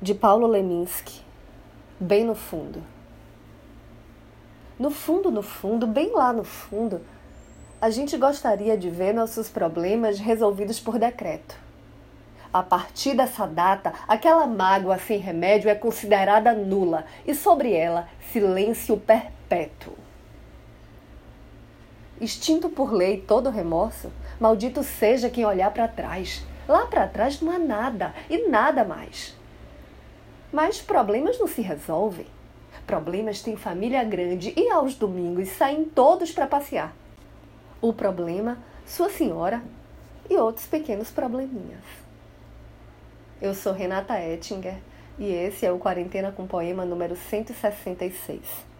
de Paulo Leminski, bem no fundo. No fundo, no fundo, bem lá no fundo, a gente gostaria de ver nossos problemas resolvidos por decreto. A partir dessa data, aquela mágoa sem remédio é considerada nula e sobre ela silêncio perpétuo. Extinto por lei todo remorso, maldito seja quem olhar para trás. Lá para trás não há nada e nada mais. Mas problemas não se resolvem. Problemas têm família grande e aos domingos saem todos para passear. O problema, sua senhora e outros pequenos probleminhas. Eu sou Renata Ettinger e esse é o Quarentena com Poema número 166.